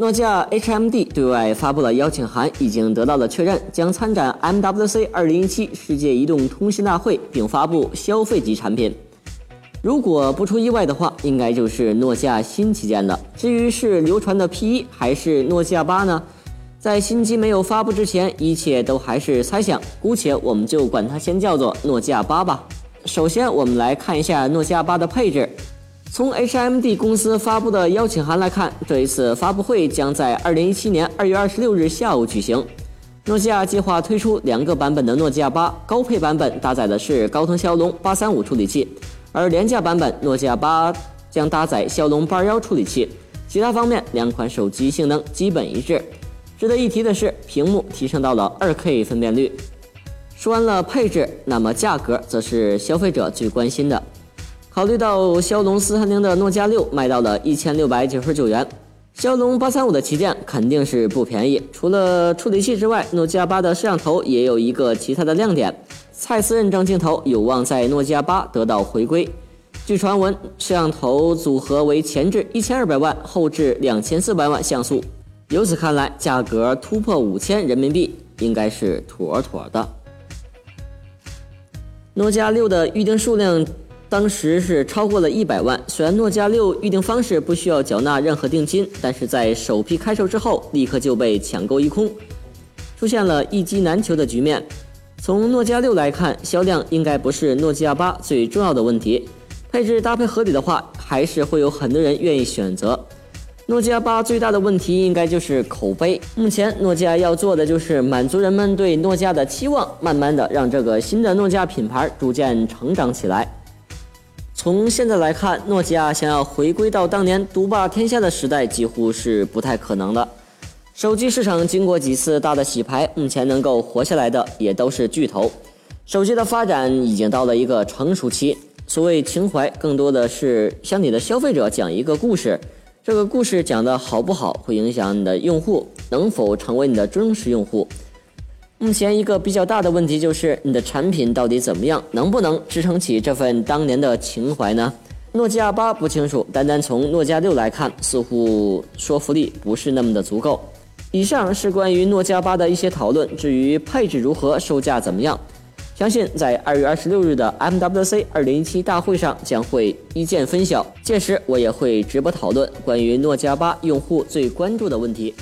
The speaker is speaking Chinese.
诺基亚 HMD 对外发布了邀请函，已经得到了确认，将参展 MWC 2017世界移动通信大会，并发布消费级产品。如果不出意外的话，应该就是诺基亚新旗舰了。至于是流传的 P1 还是诺基亚八呢？在新机没有发布之前，一切都还是猜想，姑且我们就管它先叫做诺基亚八吧。首先，我们来看一下诺基亚八的配置。从 HMD 公司发布的邀请函来看，这一次发布会将在2017年2月26日下午举行。诺基亚计划推出两个版本的诺基亚八，高配版本搭载的是高通骁龙835处理器，而廉价版本诺基亚八将搭载骁龙821处理器。其他方面，两款手机性能基本一致。值得一提的是，屏幕提升到了 2K 分辨率。说完了配置，那么价格则是消费者最关心的。考虑到骁龙四三零的诺基亚六卖到了一千六百九十九元，骁龙八三五的旗舰肯定是不便宜。除了处理器之外，诺基亚八的摄像头也有一个其他的亮点，蔡司认证镜头有望在诺基亚八得到回归。据传闻，摄像头组合为前置一千二百万，后置两千四百万像素。由此看来，价格突破五千人民币应该是妥妥的。诺基亚六的预定数量。当时是超过了一百万。虽然诺基亚六预定方式不需要缴纳任何定金，但是在首批开售之后，立刻就被抢购一空，出现了一机难求的局面。从诺基亚六来看，销量应该不是诺基亚八最重要的问题。配置搭配合理的话，还是会有很多人愿意选择。诺基亚八最大的问题应该就是口碑。目前诺基亚要做的就是满足人们对诺基亚的期望，慢慢的让这个新的诺基亚品牌逐渐成长起来。从现在来看，诺基亚想要回归到当年独霸天下的时代，几乎是不太可能的。手机市场经过几次大的洗牌，目前能够活下来的也都是巨头。手机的发展已经到了一个成熟期，所谓情怀，更多的是向你的消费者讲一个故事。这个故事讲的好不好，会影响你的用户能否成为你的忠实用户。目前一个比较大的问题就是你的产品到底怎么样，能不能支撑起这份当年的情怀呢？诺基亚八不清楚，单单从诺基亚六来看，似乎说服力不是那么的足够。以上是关于诺基亚八的一些讨论，至于配置如何，售价怎么样，相信在二月二十六日的 MWC 二零一七大会上将会一见分晓。届时我也会直播讨论关于诺基亚八用户最关注的问题。